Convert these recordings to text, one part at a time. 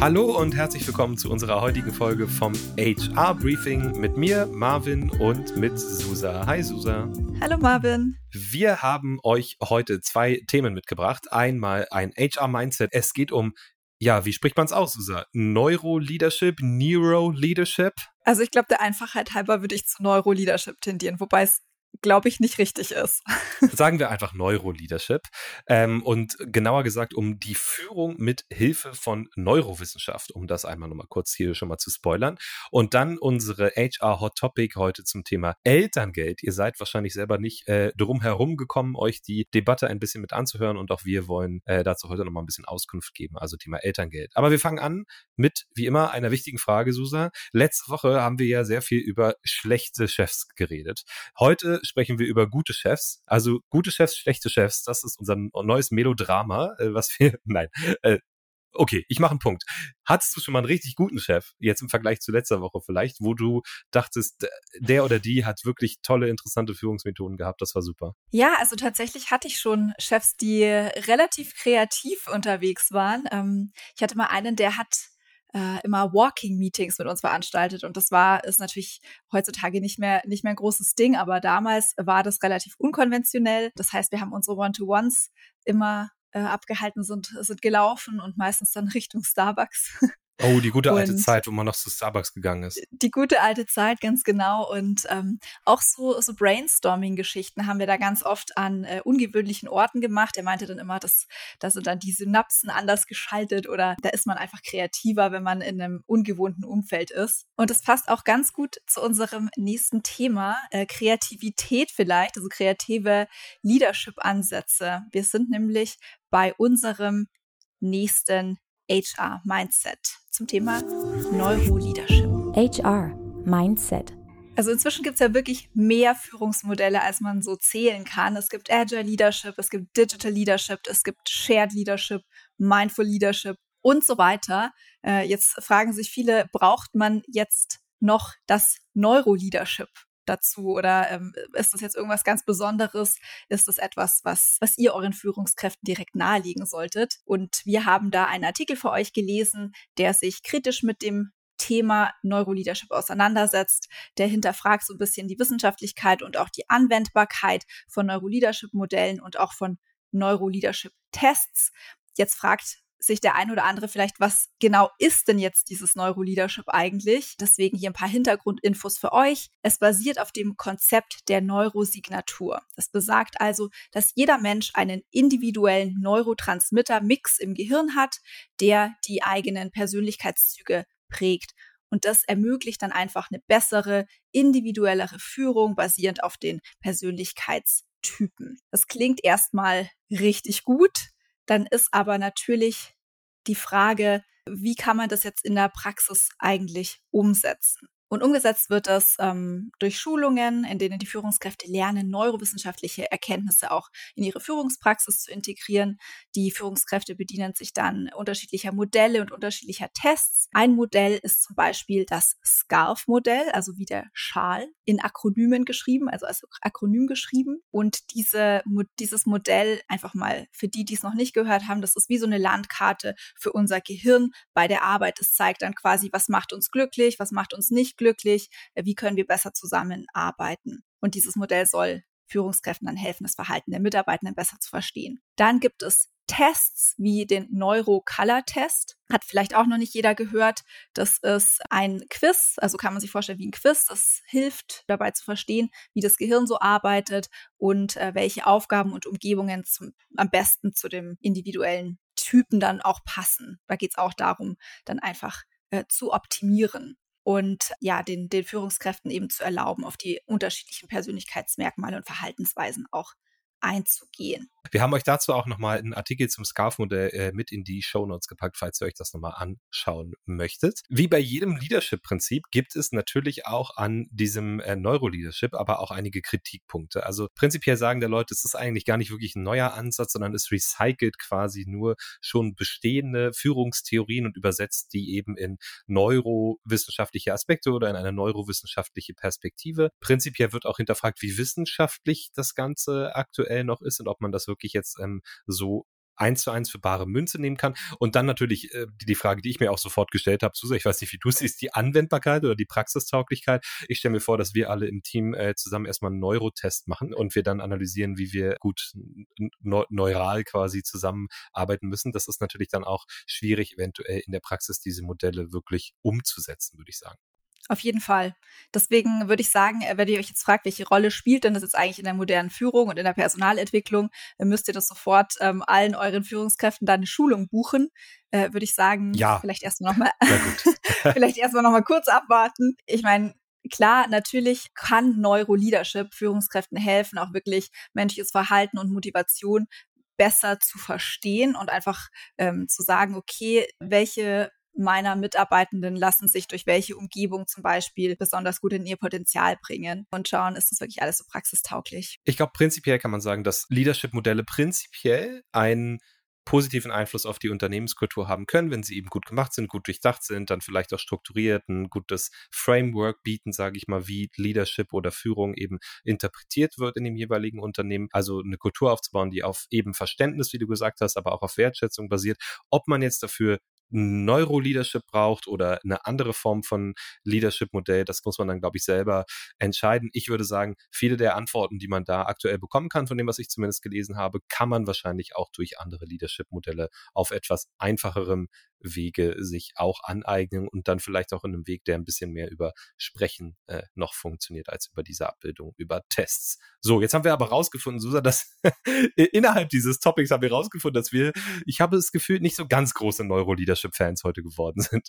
Hallo und herzlich willkommen zu unserer heutigen Folge vom HR Briefing mit mir, Marvin und mit Susa. Hi Susa. Hallo Marvin. Wir haben euch heute zwei Themen mitgebracht. Einmal ein HR Mindset. Es geht um ja, wie spricht man es aus, Susa? Neuro-Leadership, Neuro-Leadership? Also ich glaube, der Einfachheit halber würde ich zu Neuro-Leadership tendieren, wobei es glaube ich, nicht richtig ist. Sagen wir einfach Neuroleadership. Ähm, und genauer gesagt um die Führung mit Hilfe von Neurowissenschaft, um das einmal nochmal kurz hier schon mal zu spoilern. Und dann unsere HR Hot Topic heute zum Thema Elterngeld. Ihr seid wahrscheinlich selber nicht äh, drum herum gekommen, euch die Debatte ein bisschen mit anzuhören und auch wir wollen äh, dazu heute nochmal ein bisschen Auskunft geben, also Thema Elterngeld. Aber wir fangen an mit, wie immer, einer wichtigen Frage, Susa. Letzte Woche haben wir ja sehr viel über schlechte Chefs geredet. Heute sprechen wir über gute Chefs. Also gute Chefs, schlechte Chefs. Das ist unser neues Melodrama, äh, was wir, nein, äh, Okay, ich mache einen Punkt. Hattest du schon mal einen richtig guten Chef, jetzt im Vergleich zu letzter Woche vielleicht, wo du dachtest, der oder die hat wirklich tolle, interessante Führungsmethoden gehabt, das war super? Ja, also tatsächlich hatte ich schon Chefs, die relativ kreativ unterwegs waren. Ähm, ich hatte mal einen, der hat äh, immer Walking-Meetings mit uns veranstaltet. Und das war, ist natürlich heutzutage nicht mehr, nicht mehr ein großes Ding, aber damals war das relativ unkonventionell. Das heißt, wir haben unsere One-to-Ones immer äh, abgehalten, sind, sind gelaufen und meistens dann Richtung Starbucks. Oh, die gute alte Zeit, wo man noch zu Starbucks gegangen ist. Die gute alte Zeit, ganz genau. Und ähm, auch so, so Brainstorming-Geschichten haben wir da ganz oft an äh, ungewöhnlichen Orten gemacht. Er meinte dann immer, dass da sind dann die Synapsen anders geschaltet oder da ist man einfach kreativer, wenn man in einem ungewohnten Umfeld ist. Und das passt auch ganz gut zu unserem nächsten Thema, äh, Kreativität vielleicht, also kreative Leadership-Ansätze. Wir sind nämlich bei unserem nächsten HR Mindset zum Thema Neuroleadership. HR Mindset. Also inzwischen gibt es ja wirklich mehr Führungsmodelle, als man so zählen kann. Es gibt Agile Leadership, es gibt Digital Leadership, es gibt Shared Leadership, Mindful Leadership und so weiter. Äh, jetzt fragen sich viele, braucht man jetzt noch das Neuroleadership? Dazu oder ähm, ist das jetzt irgendwas ganz Besonderes? Ist das etwas, was, was ihr euren Führungskräften direkt nahelegen solltet? Und wir haben da einen Artikel für euch gelesen, der sich kritisch mit dem Thema Neuroleadership auseinandersetzt, der hinterfragt so ein bisschen die Wissenschaftlichkeit und auch die Anwendbarkeit von Neuroleadership-Modellen und auch von Neuroleadership-Tests. Jetzt fragt sich der ein oder andere vielleicht, was genau ist denn jetzt dieses Neuroleadership eigentlich? Deswegen hier ein paar Hintergrundinfos für euch. Es basiert auf dem Konzept der Neurosignatur. Das besagt also, dass jeder Mensch einen individuellen Neurotransmitter-Mix im Gehirn hat, der die eigenen Persönlichkeitszüge prägt. Und das ermöglicht dann einfach eine bessere, individuellere Führung basierend auf den Persönlichkeitstypen. Das klingt erstmal richtig gut dann ist aber natürlich die Frage, wie kann man das jetzt in der Praxis eigentlich umsetzen? Und umgesetzt wird das ähm, durch Schulungen, in denen die Führungskräfte lernen, neurowissenschaftliche Erkenntnisse auch in ihre Führungspraxis zu integrieren. Die Führungskräfte bedienen sich dann unterschiedlicher Modelle und unterschiedlicher Tests. Ein Modell ist zum Beispiel das SCARF-Modell, also wie der Schal, in Akronymen geschrieben, also als Akronym geschrieben. Und diese, dieses Modell, einfach mal für die, die es noch nicht gehört haben, das ist wie so eine Landkarte für unser Gehirn bei der Arbeit. Es zeigt dann quasi, was macht uns glücklich, was macht uns nicht glücklich, äh, wie können wir besser zusammenarbeiten. Und dieses Modell soll Führungskräften dann helfen, das Verhalten der Mitarbeitenden besser zu verstehen. Dann gibt es Tests wie den Neuro-Color-Test. Hat vielleicht auch noch nicht jeder gehört. Das ist ein Quiz, also kann man sich vorstellen wie ein Quiz. Das hilft dabei zu verstehen, wie das Gehirn so arbeitet und äh, welche Aufgaben und Umgebungen zum, am besten zu dem individuellen Typen dann auch passen. Da geht es auch darum, dann einfach äh, zu optimieren und ja, den, den Führungskräften eben zu erlauben, auf die unterschiedlichen Persönlichkeitsmerkmale und Verhaltensweisen auch einzugehen. Wir haben euch dazu auch nochmal einen Artikel zum Scarf-Modell äh, mit in die Show Notes gepackt, falls ihr euch das nochmal anschauen möchtet. Wie bei jedem Leadership-Prinzip gibt es natürlich auch an diesem äh, Neuro-Leadership aber auch einige Kritikpunkte. Also prinzipiell sagen der Leute, es ist eigentlich gar nicht wirklich ein neuer Ansatz, sondern es recycelt quasi nur schon bestehende Führungstheorien und übersetzt die eben in neurowissenschaftliche Aspekte oder in eine neurowissenschaftliche Perspektive. Prinzipiell wird auch hinterfragt, wie wissenschaftlich das Ganze aktuell noch ist und ob man das wirklich jetzt ähm, so eins zu eins für bare Münze nehmen kann. Und dann natürlich äh, die, Frage, die ich mir auch sofort gestellt habe, Susa, ich weiß nicht, wie du siehst, die Anwendbarkeit oder die Praxistauglichkeit. Ich stelle mir vor, dass wir alle im Team äh, zusammen erstmal einen Neurotest machen und wir dann analysieren, wie wir gut ne neural quasi zusammenarbeiten müssen. Das ist natürlich dann auch schwierig, eventuell in der Praxis diese Modelle wirklich umzusetzen, würde ich sagen. Auf jeden Fall. Deswegen würde ich sagen, äh, wenn ihr euch jetzt fragt, welche Rolle spielt denn das jetzt eigentlich in der modernen Führung und in der Personalentwicklung, dann müsst ihr das sofort ähm, allen euren Führungskräften da eine Schulung buchen. Äh, würde ich sagen, ja. vielleicht erstmal nochmal, vielleicht erstmal nochmal kurz abwarten. Ich meine, klar, natürlich kann Neuroleadership Führungskräften helfen, auch wirklich menschliches Verhalten und Motivation besser zu verstehen und einfach ähm, zu sagen, okay, welche meiner Mitarbeitenden lassen sich durch welche Umgebung zum Beispiel besonders gut in ihr Potenzial bringen und schauen, ist das wirklich alles so praxistauglich. Ich glaube, prinzipiell kann man sagen, dass Leadership-Modelle prinzipiell einen positiven Einfluss auf die Unternehmenskultur haben können, wenn sie eben gut gemacht sind, gut durchdacht sind, dann vielleicht auch strukturiert, ein gutes Framework bieten, sage ich mal, wie Leadership oder Führung eben interpretiert wird in dem jeweiligen Unternehmen. Also eine Kultur aufzubauen, die auf eben Verständnis, wie du gesagt hast, aber auch auf Wertschätzung basiert. Ob man jetzt dafür Neuro-Leadership braucht oder eine andere Form von Leadership-Modell, das muss man dann, glaube ich, selber entscheiden. Ich würde sagen, viele der Antworten, die man da aktuell bekommen kann, von dem, was ich zumindest gelesen habe, kann man wahrscheinlich auch durch andere Leadership-Modelle auf etwas einfacherem Wege sich auch aneignen und dann vielleicht auch in einem Weg, der ein bisschen mehr über Sprechen äh, noch funktioniert als über diese Abbildung, über Tests. So, jetzt haben wir aber rausgefunden, Susa, dass innerhalb dieses Topics haben wir rausgefunden, dass wir, ich habe das Gefühl, nicht so ganz große Neuro-Leadership-Fans heute geworden sind.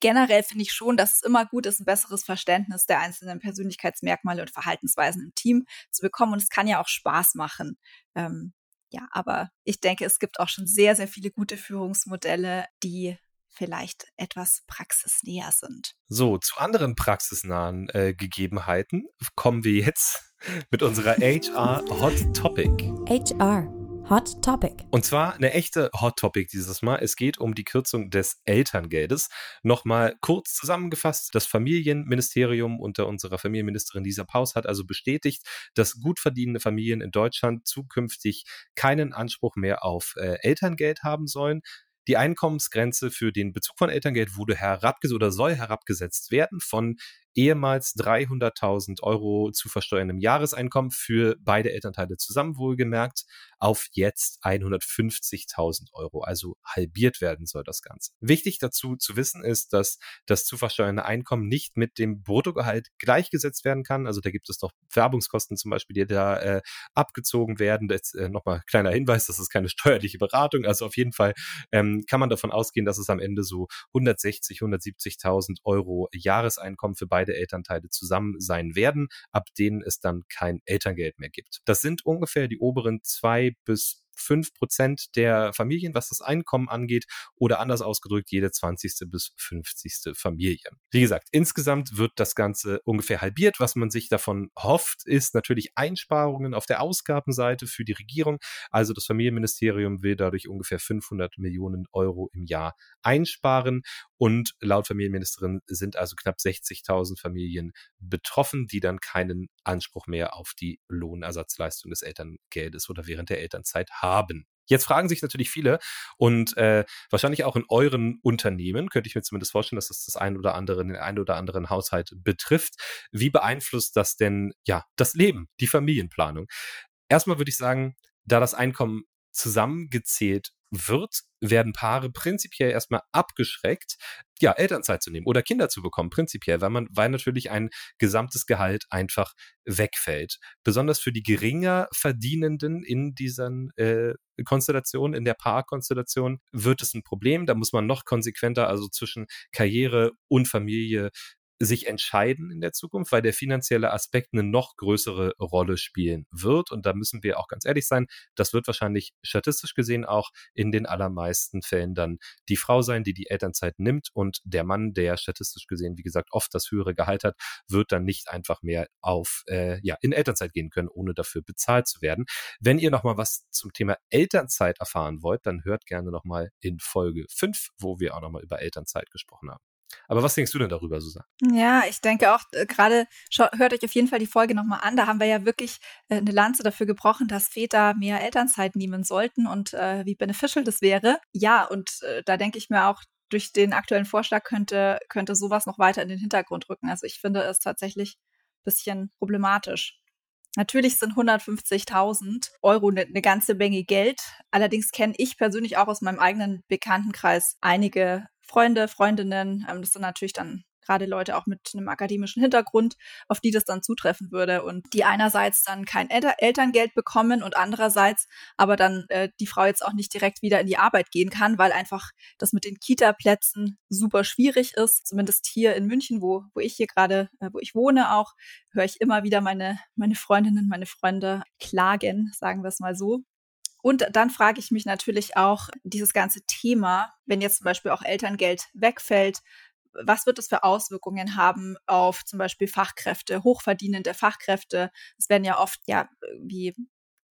generell finde ich schon, dass es immer gut ist, ein besseres Verständnis der einzelnen Persönlichkeitsmerkmale und Verhaltensweisen im Team zu bekommen. Und es kann ja auch Spaß machen, ähm, ja, aber ich denke, es gibt auch schon sehr, sehr viele gute Führungsmodelle, die vielleicht etwas praxisnäher sind. So, zu anderen praxisnahen äh, Gegebenheiten kommen wir jetzt mit unserer HR Hot Topic. HR Hot Topic. Und zwar eine echte Hot Topic dieses Mal. Es geht um die Kürzung des Elterngeldes. Nochmal kurz zusammengefasst, das Familienministerium unter unserer Familienministerin Lisa Paus hat also bestätigt, dass gut verdienende Familien in Deutschland zukünftig keinen Anspruch mehr auf äh, Elterngeld haben sollen. Die Einkommensgrenze für den Bezug von Elterngeld wurde herabgesetzt oder soll herabgesetzt werden von ehemals 300.000 Euro zu versteuerndem Jahreseinkommen für beide Elternteile zusammen wohlgemerkt auf jetzt 150.000 Euro, also halbiert werden soll das Ganze. Wichtig dazu zu wissen ist, dass das zu versteuernde Einkommen nicht mit dem Bruttogehalt gleichgesetzt werden kann. Also da gibt es doch Werbungskosten zum Beispiel, die da äh, abgezogen werden. Das, äh, nochmal kleiner Hinweis, das ist keine steuerliche Beratung. Also auf jeden Fall ähm, kann man davon ausgehen, dass es am Ende so 160, 170.000 Euro Jahreseinkommen für beide beide Elternteile zusammen sein werden, ab denen es dann kein Elterngeld mehr gibt. Das sind ungefähr die oberen zwei bis fünf Prozent der Familien, was das Einkommen angeht, oder anders ausgedrückt, jede 20. bis 50. Familie. Wie gesagt, insgesamt wird das Ganze ungefähr halbiert. Was man sich davon hofft, ist natürlich Einsparungen auf der Ausgabenseite für die Regierung. Also das Familienministerium will dadurch ungefähr 500 Millionen Euro im Jahr einsparen. Und laut Familienministerin sind also knapp 60.000 Familien betroffen, die dann keinen Anspruch mehr auf die Lohnersatzleistung des Elterngeldes oder während der Elternzeit haben. Jetzt fragen sich natürlich viele und äh, wahrscheinlich auch in euren Unternehmen, könnte ich mir zumindest vorstellen, dass es das ein oder andere, den ein oder anderen Haushalt betrifft. Wie beeinflusst das denn ja das Leben, die Familienplanung? Erstmal würde ich sagen, da das Einkommen zusammengezählt wird, werden Paare prinzipiell erstmal abgeschreckt, ja, Elternzeit zu nehmen oder Kinder zu bekommen, prinzipiell, weil man, weil natürlich ein gesamtes Gehalt einfach wegfällt. Besonders für die geringer Verdienenden in diesen äh, Konstellationen, in der Paarkonstellation, wird es ein Problem. Da muss man noch konsequenter, also zwischen Karriere und Familie sich entscheiden in der Zukunft, weil der finanzielle Aspekt eine noch größere Rolle spielen wird. Und da müssen wir auch ganz ehrlich sein, das wird wahrscheinlich statistisch gesehen auch in den allermeisten Fällen dann die Frau sein, die die Elternzeit nimmt und der Mann, der statistisch gesehen, wie gesagt, oft das höhere Gehalt hat, wird dann nicht einfach mehr auf, äh, ja, in Elternzeit gehen können, ohne dafür bezahlt zu werden. Wenn ihr nochmal was zum Thema Elternzeit erfahren wollt, dann hört gerne nochmal in Folge 5, wo wir auch nochmal über Elternzeit gesprochen haben. Aber was denkst du denn darüber, Susanne? Ja, ich denke auch, äh, gerade hört euch auf jeden Fall die Folge nochmal an. Da haben wir ja wirklich äh, eine Lanze dafür gebrochen, dass Väter mehr Elternzeit nehmen sollten und äh, wie beneficial das wäre. Ja, und äh, da denke ich mir auch, durch den aktuellen Vorschlag könnte, könnte sowas noch weiter in den Hintergrund rücken. Also ich finde es tatsächlich ein bisschen problematisch. Natürlich sind 150.000 Euro eine, eine ganze Menge Geld. Allerdings kenne ich persönlich auch aus meinem eigenen Bekanntenkreis einige Freunde, Freundinnen. Ähm, das sind natürlich dann gerade Leute auch mit einem akademischen Hintergrund, auf die das dann zutreffen würde und die einerseits dann kein El Elterngeld bekommen und andererseits aber dann äh, die Frau jetzt auch nicht direkt wieder in die Arbeit gehen kann, weil einfach das mit den Kita-Plätzen super schwierig ist. Zumindest hier in München, wo, wo ich hier gerade, äh, wo ich wohne auch, höre ich immer wieder meine, meine Freundinnen, meine Freunde klagen, sagen wir es mal so. Und dann frage ich mich natürlich auch, dieses ganze Thema, wenn jetzt zum Beispiel auch Elterngeld wegfällt, was wird das für Auswirkungen haben auf zum Beispiel Fachkräfte, hochverdienende Fachkräfte? Es werden ja oft ja wie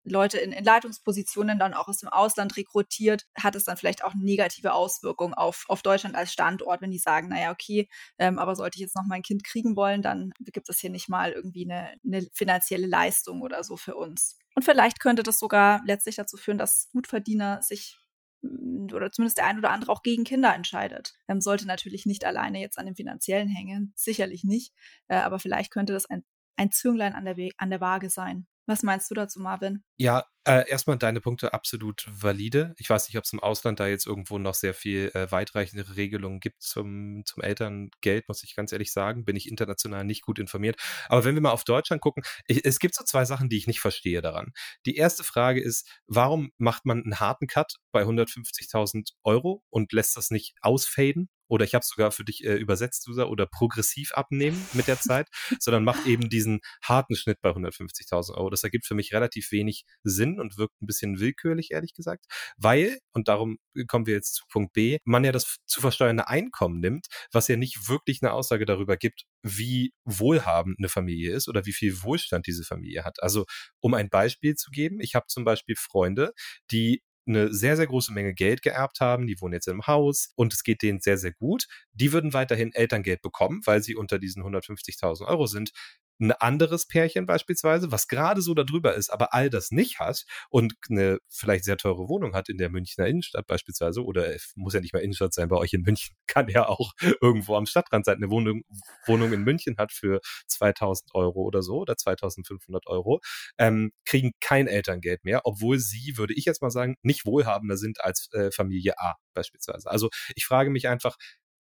Leute in, in Leitungspositionen dann auch aus dem Ausland rekrutiert, hat es dann vielleicht auch negative Auswirkungen auf, auf Deutschland als Standort, wenn die sagen, naja, okay, ähm, aber sollte ich jetzt noch mein Kind kriegen wollen, dann gibt es hier nicht mal irgendwie eine, eine finanzielle Leistung oder so für uns. Und vielleicht könnte das sogar letztlich dazu führen, dass Gutverdiener sich oder zumindest der ein oder andere auch gegen Kinder entscheidet. Ähm, sollte natürlich nicht alleine jetzt an dem finanziellen hängen, sicherlich nicht, äh, aber vielleicht könnte das ein, ein Zünglein an der, an der Waage sein. Was meinst du dazu, Marvin? Ja, äh, erstmal deine Punkte absolut valide. Ich weiß nicht, ob es im Ausland da jetzt irgendwo noch sehr viel äh, weitreichendere Regelungen gibt zum, zum Elterngeld, muss ich ganz ehrlich sagen. Bin ich international nicht gut informiert. Aber wenn wir mal auf Deutschland gucken, ich, es gibt so zwei Sachen, die ich nicht verstehe daran. Die erste Frage ist, warum macht man einen harten Cut bei 150.000 Euro und lässt das nicht ausfaden? Oder ich habe es sogar für dich äh, übersetzt, Susa, oder progressiv abnehmen mit der Zeit, sondern macht eben diesen harten Schnitt bei 150.000 Euro. Das ergibt für mich relativ wenig Sinn und wirkt ein bisschen willkürlich, ehrlich gesagt, weil, und darum kommen wir jetzt zu Punkt B, man ja das zu versteuernde Einkommen nimmt, was ja nicht wirklich eine Aussage darüber gibt, wie wohlhabend eine Familie ist oder wie viel Wohlstand diese Familie hat. Also um ein Beispiel zu geben, ich habe zum Beispiel Freunde, die eine sehr, sehr große Menge Geld geerbt haben, die wohnen jetzt im Haus und es geht denen sehr, sehr gut. Die würden weiterhin Elterngeld bekommen, weil sie unter diesen 150.000 Euro sind ein anderes Pärchen beispielsweise, was gerade so darüber ist, aber all das nicht hat und eine vielleicht sehr teure Wohnung hat in der Münchner Innenstadt beispielsweise oder muss ja nicht mal Innenstadt sein, bei euch in München kann ja auch irgendwo am Stadtrand sein, eine Wohnung, Wohnung in München hat für 2000 Euro oder so oder 2500 Euro, ähm, kriegen kein Elterngeld mehr, obwohl sie, würde ich jetzt mal sagen, nicht wohlhabender sind als äh, Familie A beispielsweise. Also ich frage mich einfach,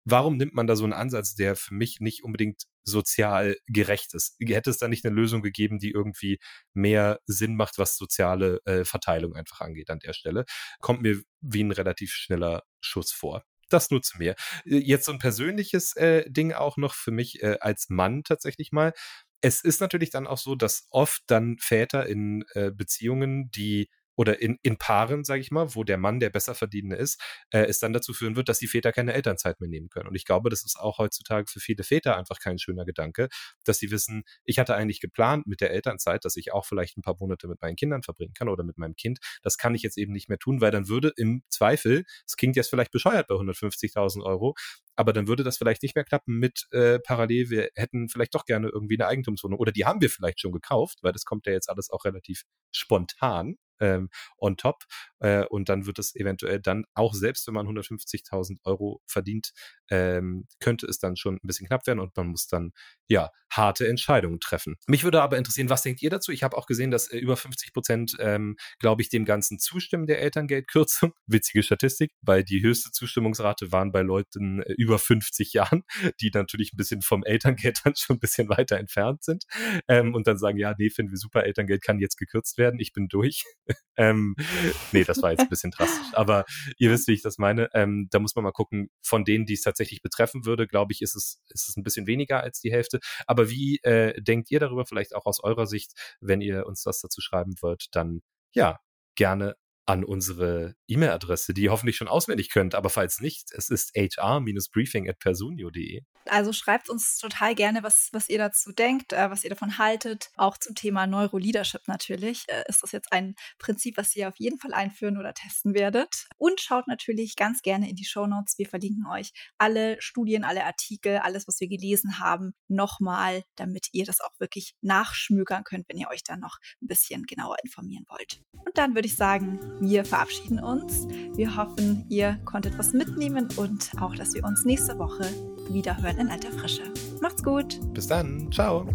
warum nimmt man da so einen Ansatz, der für mich nicht unbedingt sozial gerecht ist? Hätte es da nicht eine Lösung gegeben, die irgendwie mehr Sinn macht, was soziale äh, Verteilung einfach angeht an der Stelle? Kommt mir wie ein relativ schneller Schuss vor. Das nur zu mir. Äh, jetzt so ein persönliches äh, Ding auch noch für mich äh, als Mann tatsächlich mal. Es ist natürlich dann auch so, dass oft dann Väter in äh, Beziehungen, die oder in, in Paaren, sage ich mal, wo der Mann der Besserverdienende ist, äh, es dann dazu führen wird, dass die Väter keine Elternzeit mehr nehmen können. Und ich glaube, das ist auch heutzutage für viele Väter einfach kein schöner Gedanke, dass sie wissen, ich hatte eigentlich geplant mit der Elternzeit, dass ich auch vielleicht ein paar Monate mit meinen Kindern verbringen kann oder mit meinem Kind. Das kann ich jetzt eben nicht mehr tun, weil dann würde im Zweifel, es klingt jetzt vielleicht bescheuert bei 150.000 Euro, aber dann würde das vielleicht nicht mehr klappen mit äh, parallel, wir hätten vielleicht doch gerne irgendwie eine Eigentumswohnung oder die haben wir vielleicht schon gekauft, weil das kommt ja jetzt alles auch relativ spontan ähm, on top. Äh, und dann wird es eventuell dann auch selbst, wenn man 150.000 Euro verdient, ähm, könnte es dann schon ein bisschen knapp werden und man muss dann ja harte Entscheidungen treffen. Mich würde aber interessieren, was denkt ihr dazu? Ich habe auch gesehen, dass äh, über 50 Prozent, ähm, glaube ich, dem Ganzen zustimmen der Elterngeldkürzung. Witzige Statistik, weil die höchste Zustimmungsrate waren bei Leuten äh, über 50 Jahren, die natürlich ein bisschen vom Elterngeld dann schon ein bisschen weiter entfernt sind ähm, und dann sagen, ja, nee, finden wir super, Elterngeld kann jetzt gekürzt werden, ich bin durch. ähm, nee, das war jetzt ein bisschen drastisch. Aber ihr wisst, wie ich das meine. Ähm, da muss man mal gucken, von denen, die es tatsächlich betreffen würde, glaube ich, ist es, ist es ein bisschen weniger als die Hälfte. Aber wie äh, denkt ihr darüber, vielleicht auch aus eurer Sicht, wenn ihr uns das dazu schreiben wollt, dann ja, gerne an unsere E-Mail-Adresse, die ihr hoffentlich schon auswendig könnt. Aber falls nicht, es ist hr-briefing at personio.de. Also schreibt uns total gerne, was, was ihr dazu denkt, äh, was ihr davon haltet. Auch zum Thema Neuroleadership natürlich. Äh, ist das jetzt ein Prinzip, was ihr auf jeden Fall einführen oder testen werdet? Und schaut natürlich ganz gerne in die Show Notes. Wir verlinken euch alle Studien, alle Artikel, alles, was wir gelesen haben, nochmal, damit ihr das auch wirklich nachschmökern könnt, wenn ihr euch dann noch ein bisschen genauer informieren wollt. Und dann würde ich sagen, wir verabschieden uns. Wir hoffen, ihr konntet was mitnehmen und auch, dass wir uns nächste Woche wieder hören in alter Frische. Macht's gut. Bis dann. Ciao.